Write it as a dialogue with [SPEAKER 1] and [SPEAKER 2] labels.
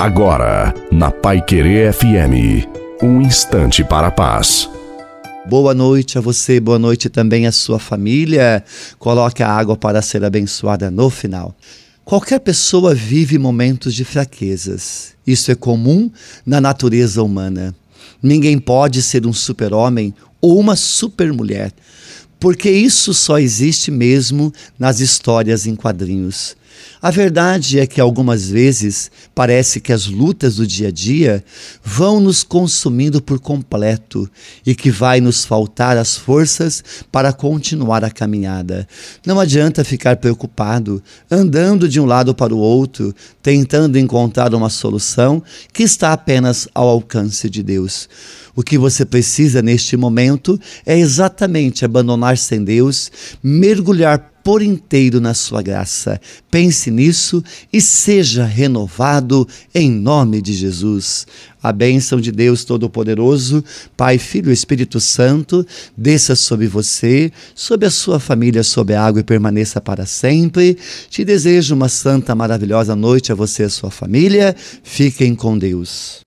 [SPEAKER 1] Agora, na Pai Querer FM, um instante para a paz.
[SPEAKER 2] Boa noite a você, boa noite também à sua família. Coloque a água para ser abençoada no final. Qualquer pessoa vive momentos de fraquezas. Isso é comum na natureza humana. Ninguém pode ser um super-homem ou uma super-mulher, porque isso só existe mesmo nas histórias em quadrinhos. A verdade é que algumas vezes parece que as lutas do dia a dia vão nos consumindo por completo e que vai nos faltar as forças para continuar a caminhada. Não adianta ficar preocupado, andando de um lado para o outro, tentando encontrar uma solução que está apenas ao alcance de Deus. O que você precisa neste momento é exatamente abandonar-se em Deus, mergulhar por inteiro na sua graça. Pense nisso e seja renovado em nome de Jesus. A bênção de Deus Todo-Poderoso, Pai, Filho e Espírito Santo, desça sobre você, sobre a sua família, sobre a água e permaneça para sempre. Te desejo uma santa, maravilhosa noite a você e a sua família. Fiquem com Deus.